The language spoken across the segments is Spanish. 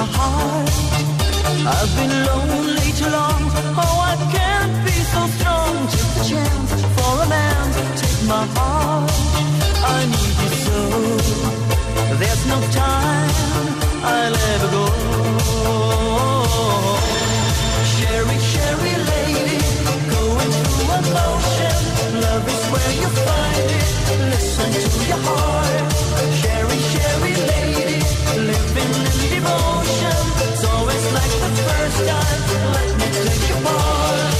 My heart. I've been lonely too long. Oh, I can't be so strong. Take the chance for a man. Take my heart. I need you so. There's no time. I'll ever go. Sherry, Sherry lady, going through emotion. Love is where you find it. Listen to your heart. Like the first time. Let me take your part.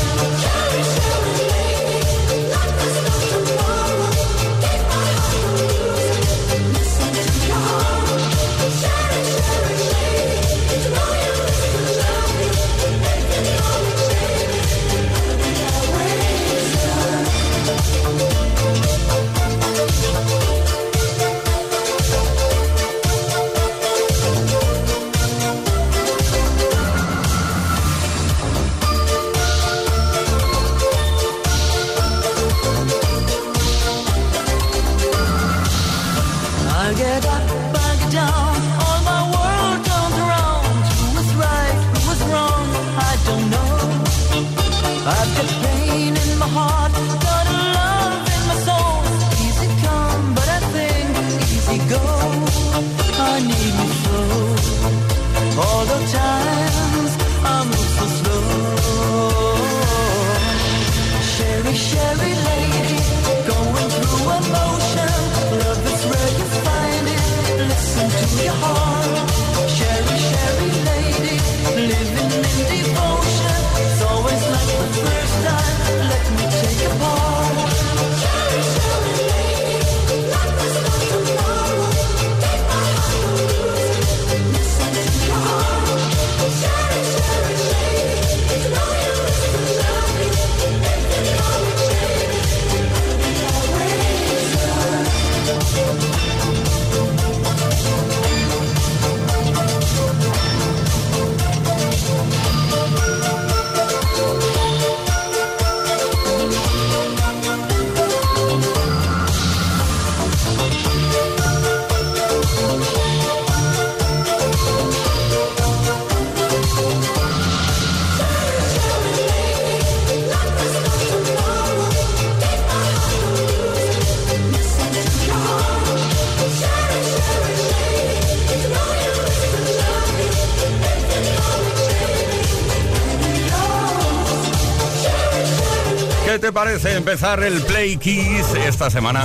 Te parece empezar el Play Kiss esta semana?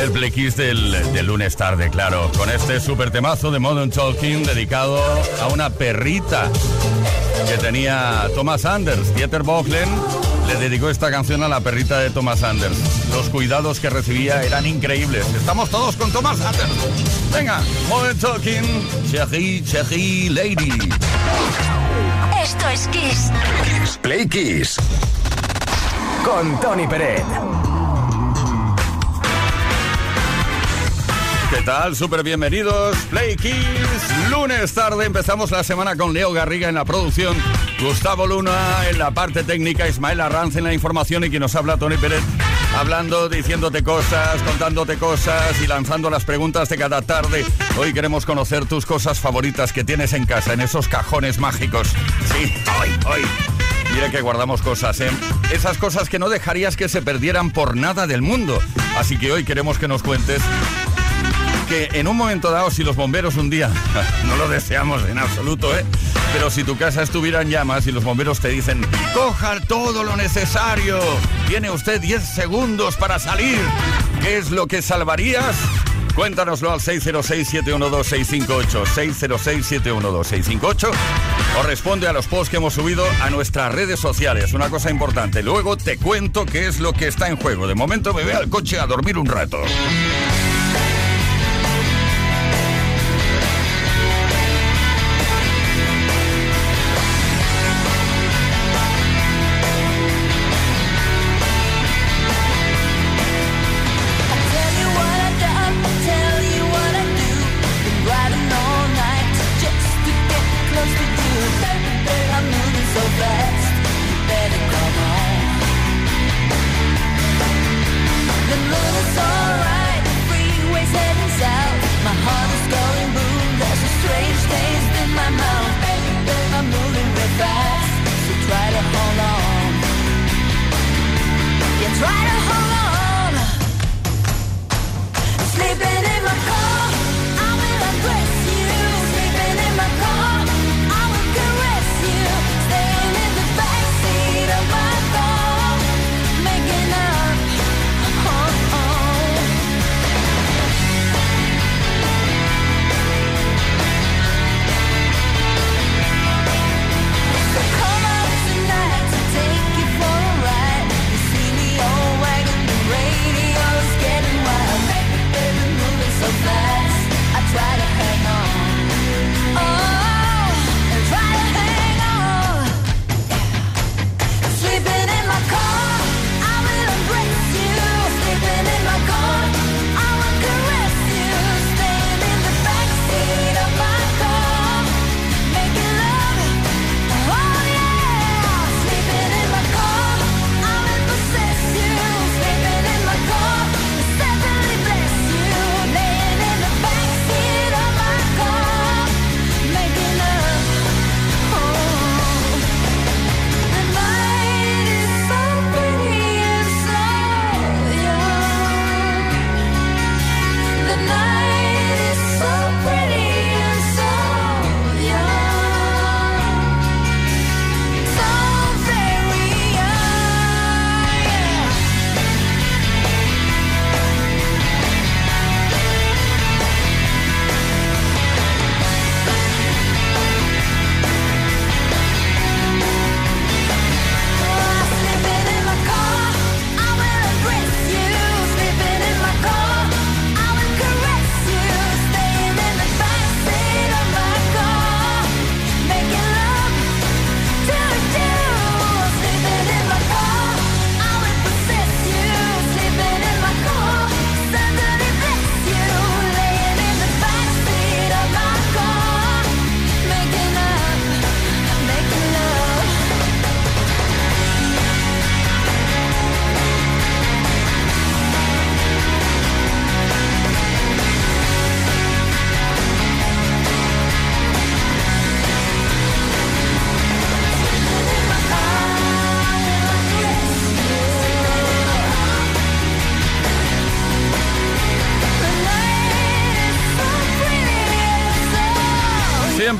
El Play Kiss del, del lunes tarde, claro, con este super temazo de Modern Talking dedicado a una perrita que tenía Thomas Anders. Dieter Bohlen le dedicó esta canción a la perrita de Thomas Anders. Los cuidados que recibía eran increíbles. Estamos todos con Thomas Anders. Venga, Modern Talking, Cherry, Cherry Lady. Esto es Kiss. Play Kiss. Con Tony Peret. ¿Qué tal? Súper bienvenidos. Play Kiss. Lunes tarde empezamos la semana con Leo Garriga en la producción, Gustavo Luna en la parte técnica, Ismael Arranz en la información y quien nos habla Tony Pérez. Hablando, diciéndote cosas, contándote cosas y lanzando las preguntas de cada tarde. Hoy queremos conocer tus cosas favoritas que tienes en casa, en esos cajones mágicos. Sí, hoy, hoy. Mira que guardamos cosas, ¿eh? Esas cosas que no dejarías que se perdieran por nada del mundo. Así que hoy queremos que nos cuentes que en un momento dado, si los bomberos un día, no lo deseamos en absoluto, ¿eh? Pero si tu casa estuviera en llamas y los bomberos te dicen, coja todo lo necesario, tiene usted 10 segundos para salir, ¿qué es lo que salvarías? Cuéntanoslo al 606-712-658, 606-712-658 o responde a los posts que hemos subido a nuestras redes sociales. Una cosa importante, luego te cuento qué es lo que está en juego. De momento me voy al coche a dormir un rato.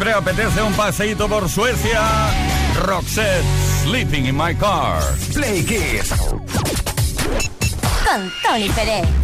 siempre apetece un paseíto por Suecia. Roxette, Sleeping in My Car. Play Kids. Con Tony Pérez.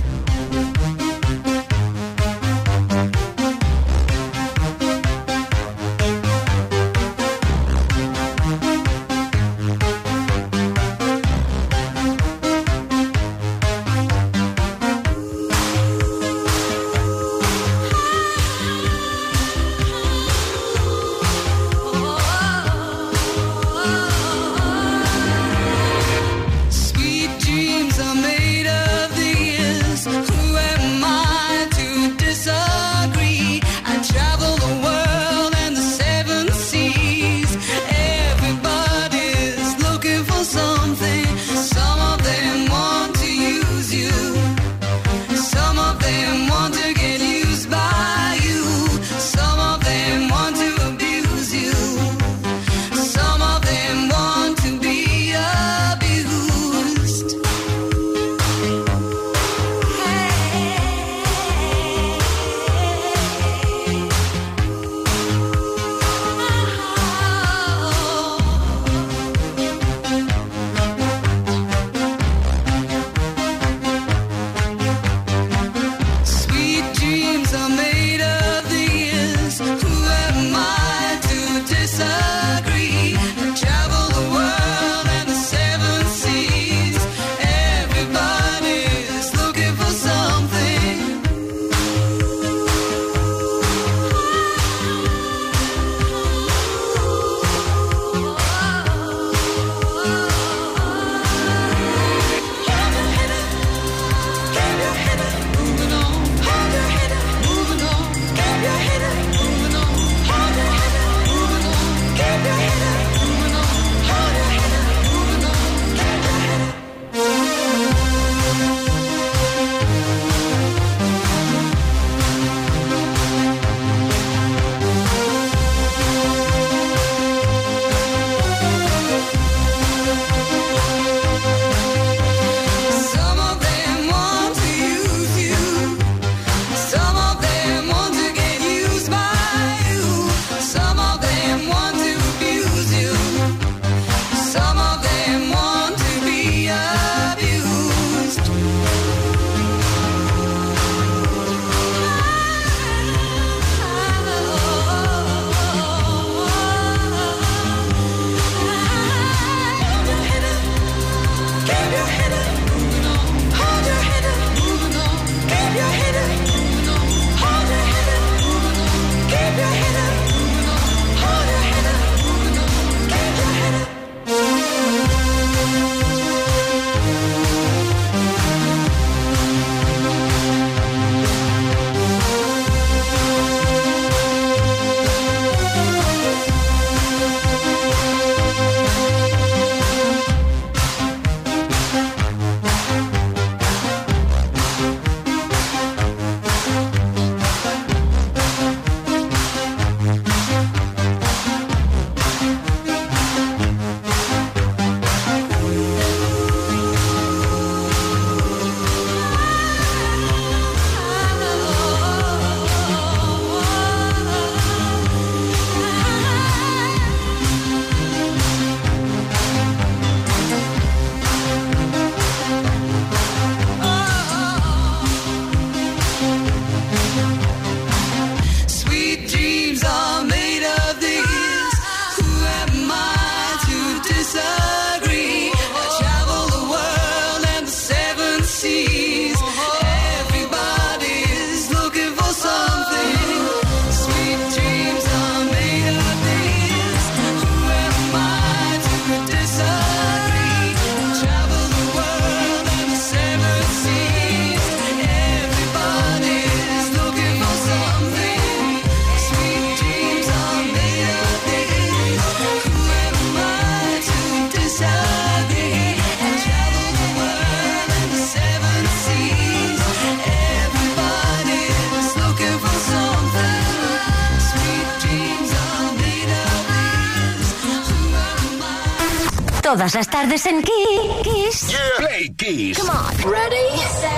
todas las tardes en Kiss. Yeah. Play Kiss. Come on. Ready, set,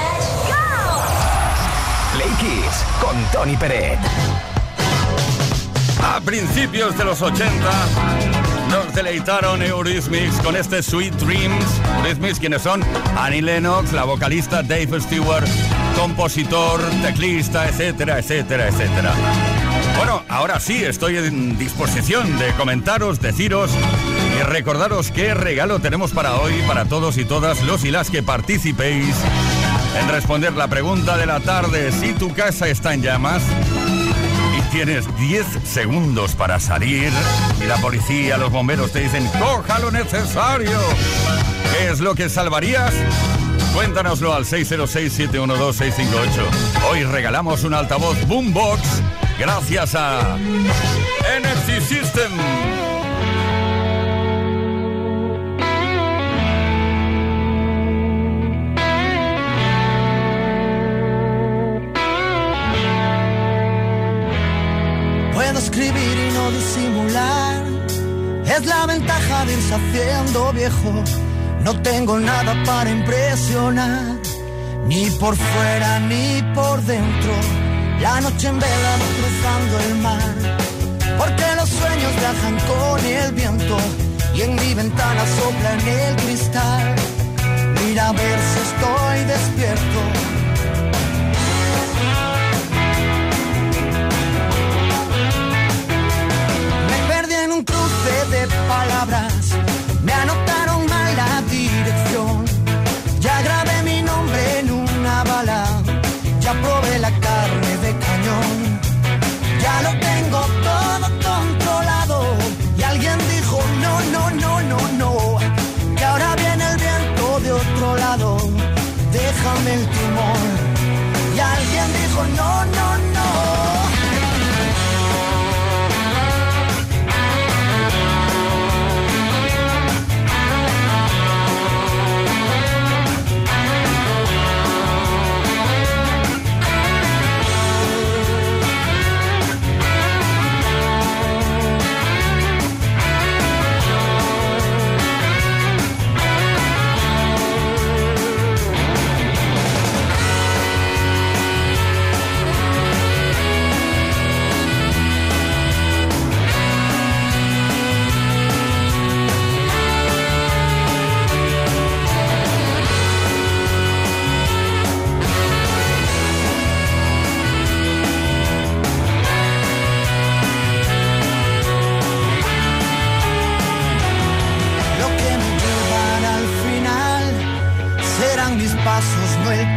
go. Play Kiss con Tony Pérez. A principios de los 80 nos deleitaron Eurismix con este Sweet Dreams. Eurismix, quienes son Annie Lennox, la vocalista Dave Stewart, compositor, teclista, etcétera, etcétera, etcétera. Bueno, ahora sí estoy en disposición de comentaros, deciros y recordaros qué regalo tenemos para hoy, para todos y todas los y las que participéis en responder la pregunta de la tarde. Si tu casa está en llamas y tienes 10 segundos para salir y la policía, los bomberos te dicen, coja lo necesario. ¿Qué es lo que salvarías? Cuéntanoslo al 606-712-658. Hoy regalamos un altavoz Boombox gracias a Energy System. Escribir y no disimular. Es la ventaja de irse haciendo viejo. No tengo nada para impresionar. Ni por fuera ni por dentro. La noche en vela cruzando el mar. Porque los sueños viajan con el viento. Y en mi ventana sopla en el cristal. Mira a ver si estoy despierto. De palabras, me anotaron mal la dirección. Ya grabé mi nombre en una bala, ya probé la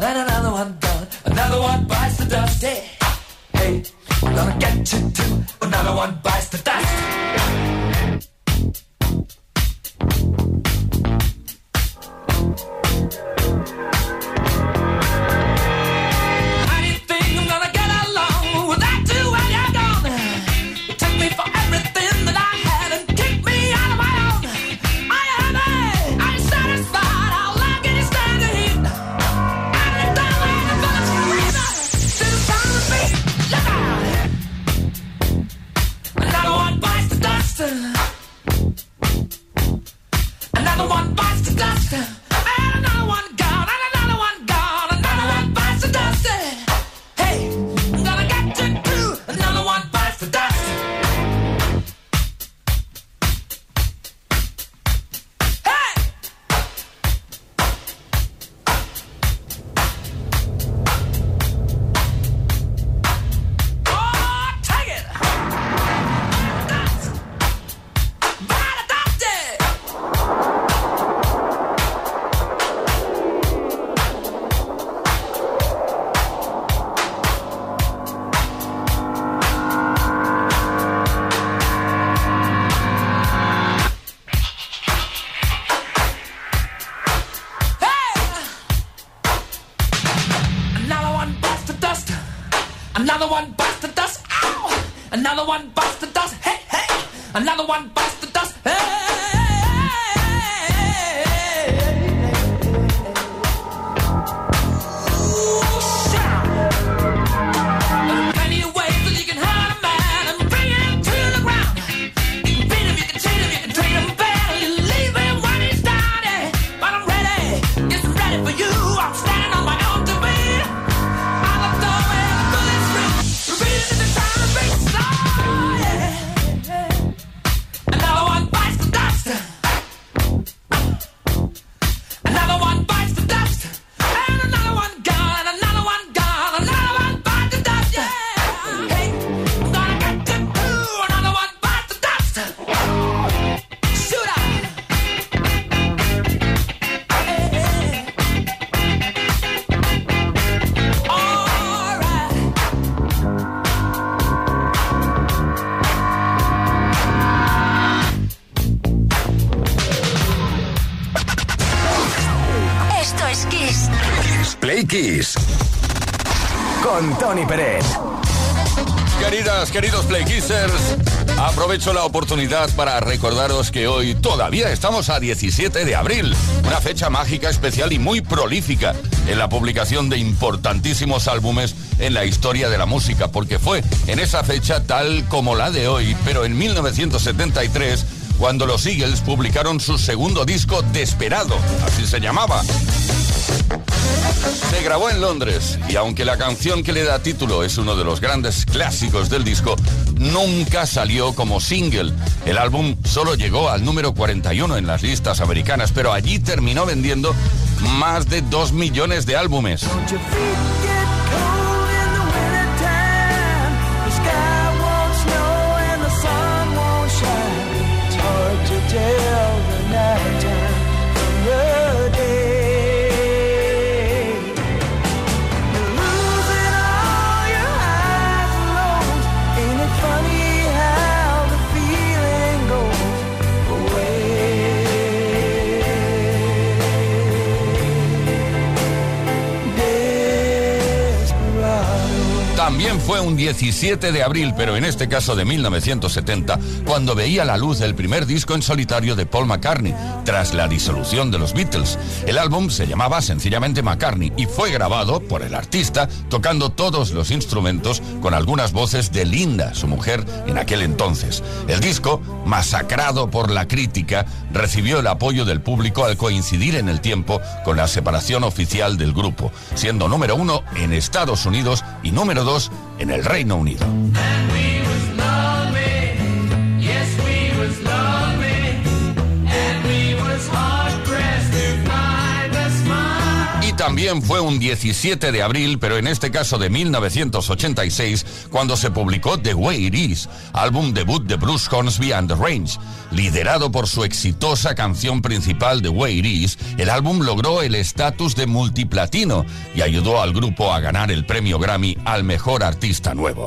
gone and another one gone. Another one bites the dust. Hey, hey, gonna get you too. Another one bites the Another one bites the dust. Ow! Another one bites the dust. Hey, hey! Another one bites the dust. Hey! Con Tony Pérez. Queridas, queridos Play aprovecho la oportunidad para recordaros que hoy todavía estamos a 17 de abril, una fecha mágica, especial y muy prolífica en la publicación de importantísimos álbumes en la historia de la música, porque fue en esa fecha tal como la de hoy, pero en 1973 cuando los Eagles publicaron su segundo disco Desperado, así se llamaba. Se grabó en Londres y aunque la canción que le da título es uno de los grandes clásicos del disco, nunca salió como single. El álbum solo llegó al número 41 en las listas americanas, pero allí terminó vendiendo más de 2 millones de álbumes. También fue un 17 de abril, pero en este caso de 1970, cuando veía la luz el primer disco en solitario de Paul McCartney, tras la disolución de los Beatles. El álbum se llamaba sencillamente McCartney y fue grabado por el artista tocando todos los instrumentos con algunas voces de Linda, su mujer en aquel entonces. El disco, masacrado por la crítica, recibió el apoyo del público al coincidir en el tiempo con la separación oficial del grupo, siendo número uno en Estados Unidos y número dos en el Reino Unido. También fue un 17 de abril, pero en este caso de 1986, cuando se publicó The Way It Is, álbum debut de Bruce Hornsby and the Range. Liderado por su exitosa canción principal The Way It Is, el álbum logró el estatus de multiplatino y ayudó al grupo a ganar el premio Grammy al mejor artista nuevo.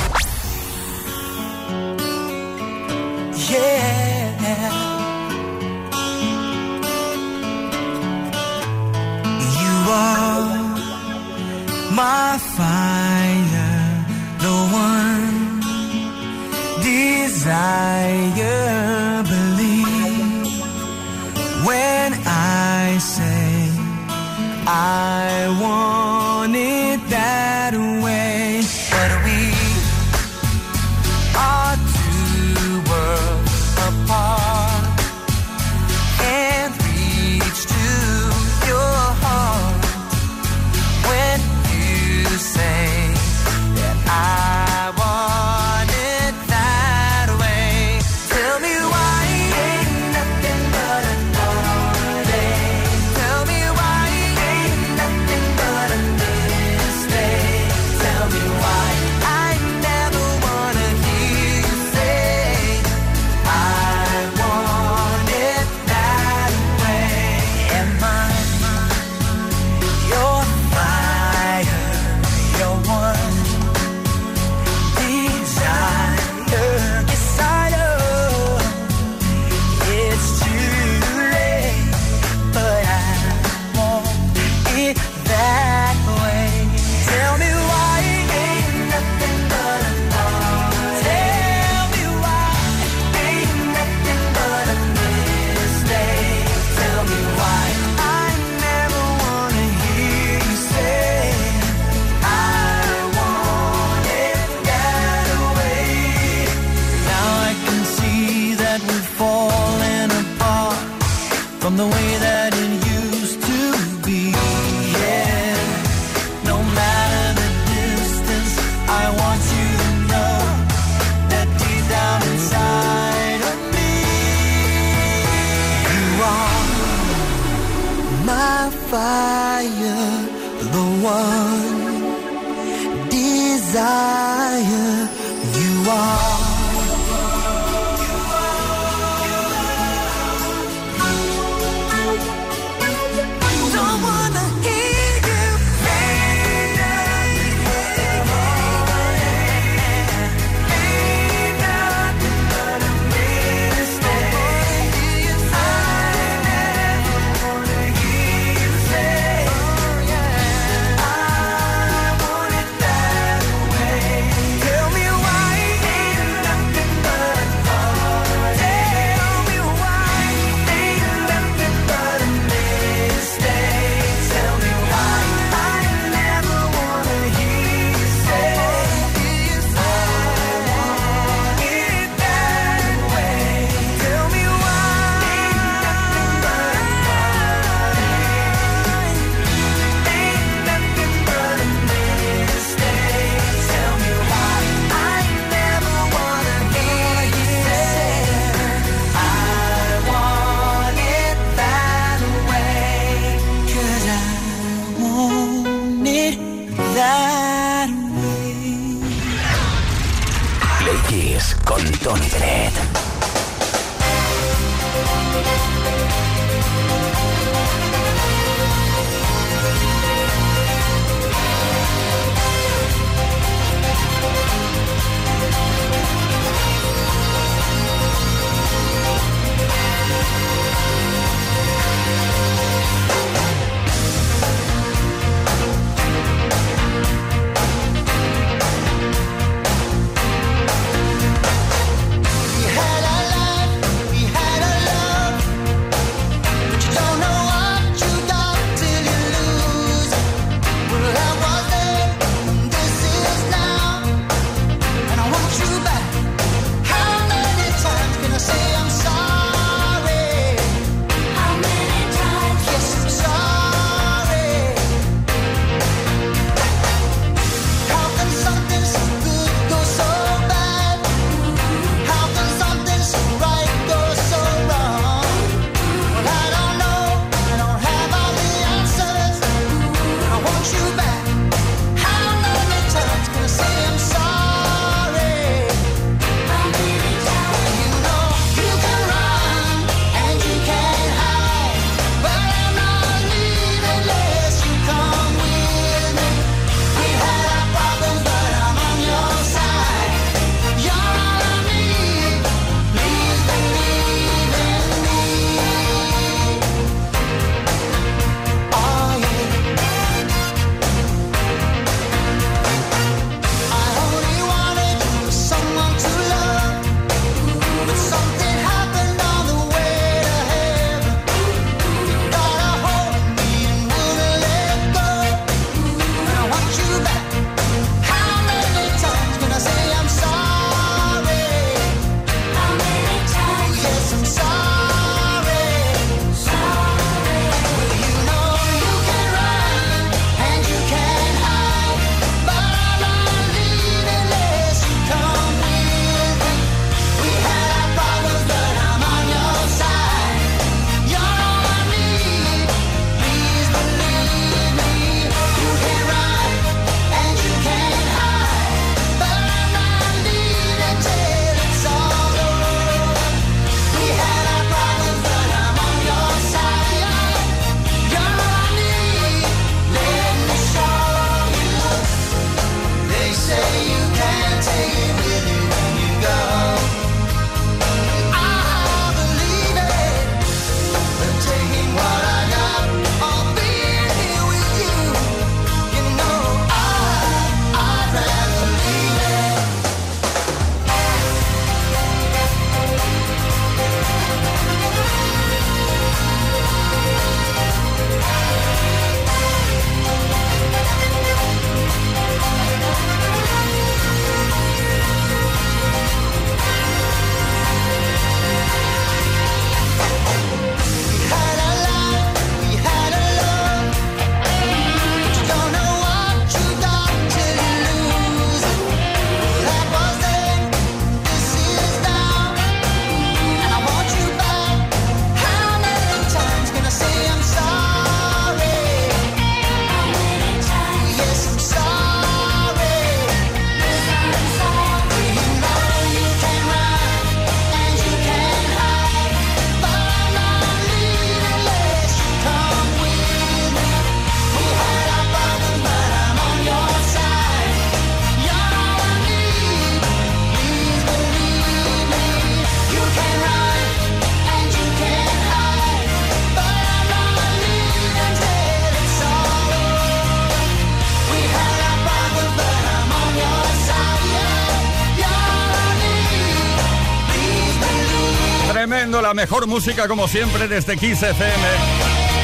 Mejor música como siempre desde Kiss FM.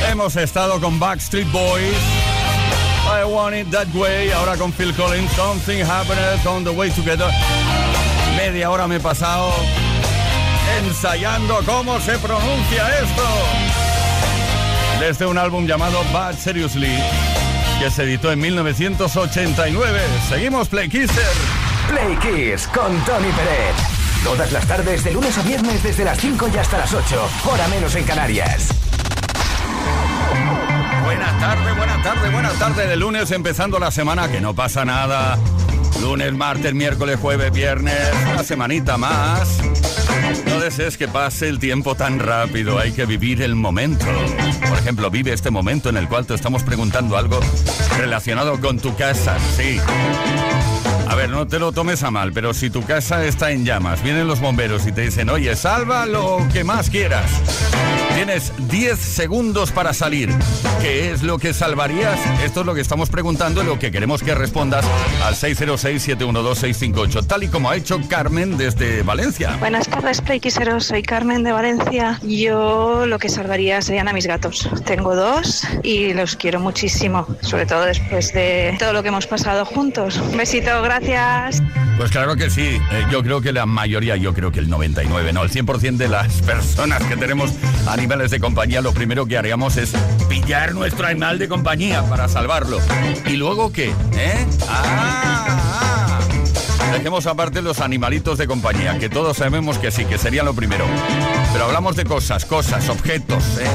Hemos estado con Backstreet Boys. I want it that way. Ahora con Phil Collins. Something happened on the way together. Media hora me he pasado ensayando cómo se pronuncia esto. Desde un álbum llamado Bad Seriously, que se editó en 1989. Seguimos Play Kisser. Play Kiss con Tony Peret. Todas las tardes, de lunes a viernes, desde las 5 y hasta las 8. Hora menos en Canarias. Buenas tardes, buenas tardes, buenas tardes de lunes, empezando la semana, que no pasa nada. Lunes, martes, miércoles, jueves, viernes, una semanita más. No desees que pase el tiempo tan rápido, hay que vivir el momento. Por ejemplo, vive este momento en el cual te estamos preguntando algo relacionado con tu casa, sí. Ver, no te lo tomes a mal, pero si tu casa está en llamas, vienen los bomberos y te dicen, oye, salva lo que más quieras. Tienes 10 segundos para salir. ¿Qué es lo que salvarías? Esto es lo que estamos preguntando y lo que queremos que respondas al 606-712-658, tal y como ha hecho Carmen desde Valencia. Buenas tardes, Playquiseros. Soy Carmen de Valencia. Yo lo que salvaría serían a mis gatos. Tengo dos y los quiero muchísimo, sobre todo después de todo lo que hemos pasado juntos. Un besito, gracias. Pues claro que sí. Eh, yo creo que la mayoría, yo creo que el 99, no, el 100% de las personas que tenemos animales de compañía, lo primero que haríamos es pillar nuestro animal de compañía para salvarlo. ¿Y luego qué? ¿Eh? Ah, ah. Dejemos aparte los animalitos de compañía, que todos sabemos que sí, que sería lo primero. Pero hablamos de cosas, cosas, objetos, eh,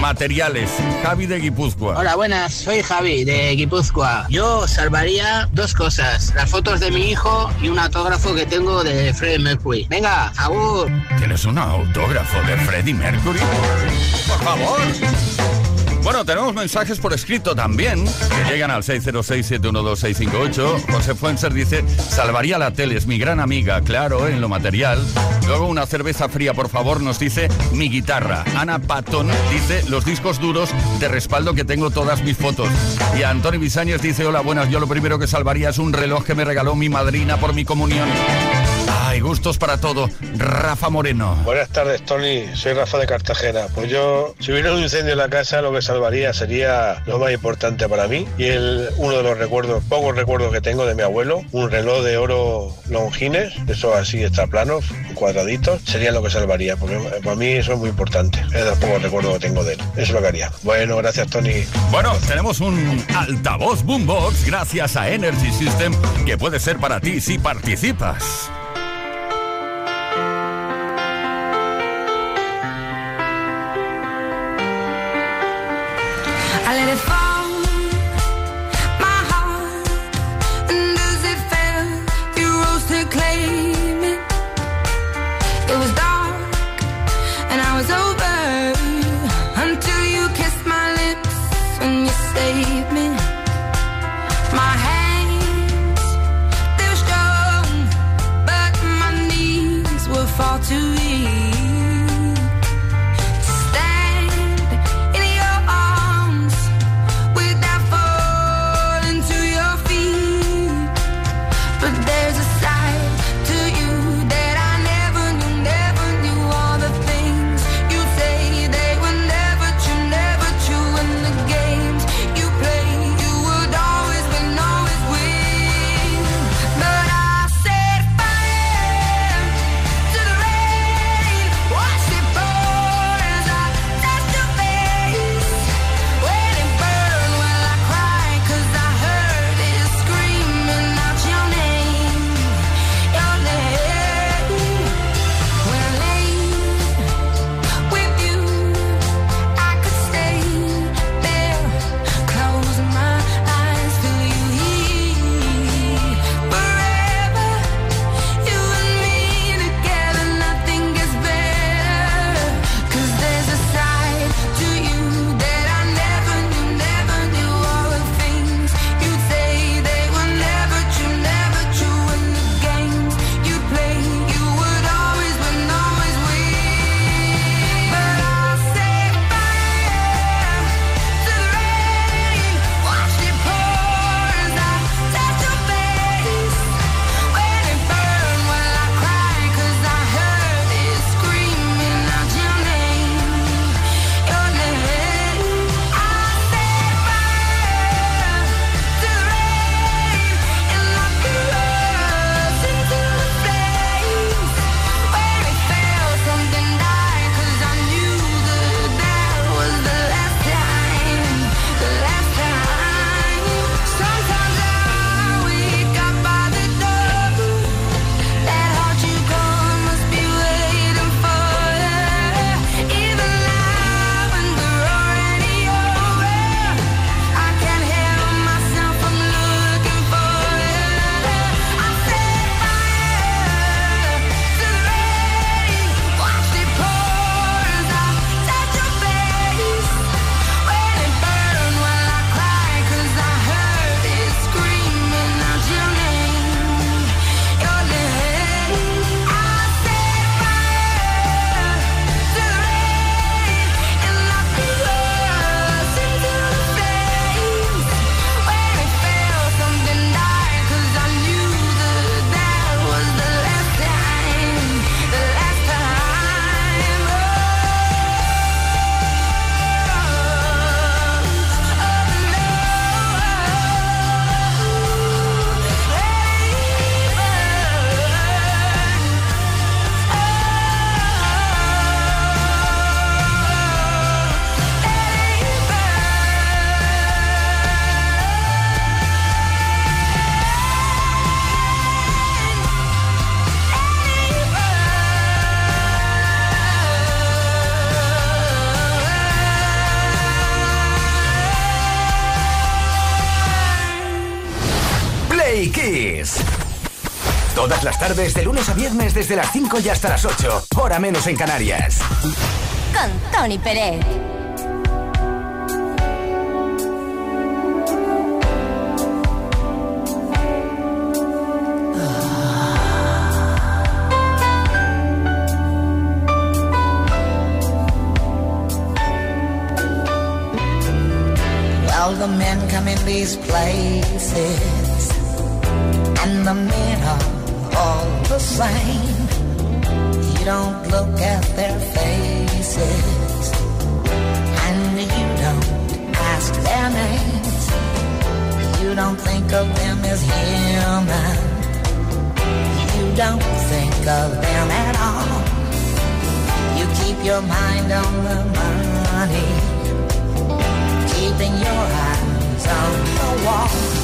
materiales. Javi de Guipúzcoa. Hola, buenas, soy Javi de Guipúzcoa. Yo salvaría dos cosas, las fotos de mi hijo y un autógrafo que tengo de Freddie Mercury. Venga, agur. ¿Tienes un autógrafo de Freddie Mercury? Por favor. Bueno, tenemos mensajes por escrito también, que llegan al 606-712-658. José Fuenser dice, salvaría la tele, es mi gran amiga, claro, en lo material. Luego una cerveza fría, por favor, nos dice mi guitarra. Ana Patton dice, los discos duros de respaldo que tengo todas mis fotos. Y Antonio Bisáñez dice, hola, buenas, yo lo primero que salvaría es un reloj que me regaló mi madrina por mi comunión. Ay, gustos para todo. Rafa Moreno. Buenas tardes, Tony. Soy Rafa de Cartagena. Pues yo, si hubiera un incendio en la casa, lo que salvaría sería lo más importante para mí. Y el, uno de los recuerdos, pocos recuerdos que tengo de mi abuelo, un reloj de oro Longines, esos así extraplanos, cuadraditos, sería lo que salvaría. Porque para mí eso es muy importante. Es de los pocos recuerdos que tengo de él. Eso es lo que haría. Bueno, gracias, Tony. Bueno, tenemos un altavoz boombox gracias a Energy System que puede ser para ti si participas. Todas las tardes, de lunes a viernes, desde las 5 y hasta las 8. Hora menos en Canarias. Con Tony Pérez. Well, the men come in these places, and the men are all the same. You don't look at their faces, and you don't ask their names. You don't think of them as human. You don't think of them at all. You keep your mind on the money keeping your eyes on the wall.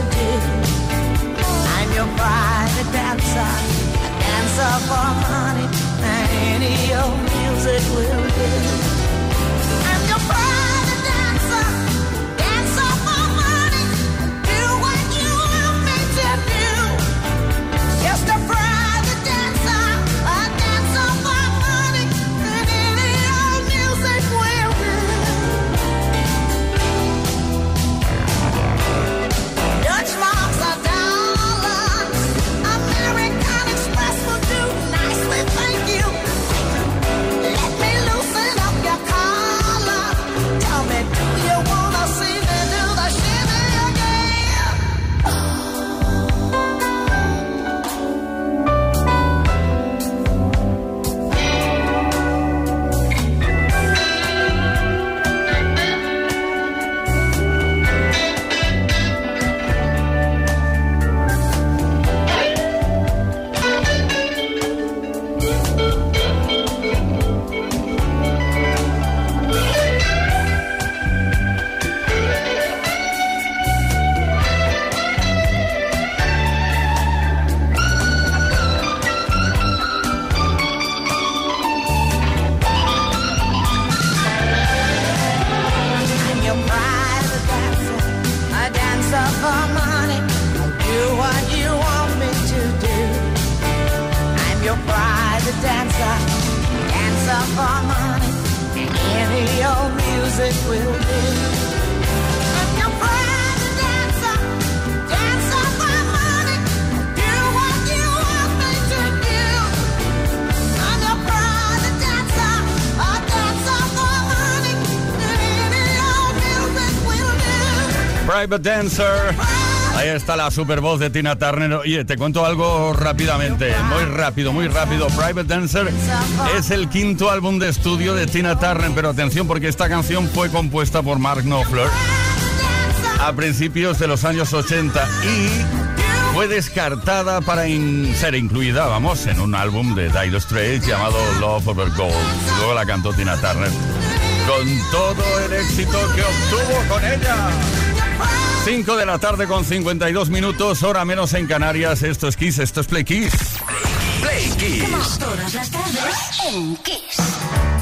I'm your private dancer, a dancer for money, and any old music will do. Private Dancer. Ahí está la super voz de Tina Turner. Oye, te cuento algo rápidamente, muy rápido, muy rápido. Private Dancer es el quinto álbum de estudio de Tina Turner, pero atención porque esta canción fue compuesta por Mark Knopfler a principios de los años 80 y fue descartada para in- ser incluida, vamos, en un álbum de Dire Straits llamado Love Over Gold. Luego la cantó Tina Turner con todo el éxito que obtuvo con ella. 5 de la tarde con 52 minutos, hora menos en Canarias. Esto es Kiss, esto es Play Kiss. Play Kiss. Todas las tardes en Kiss.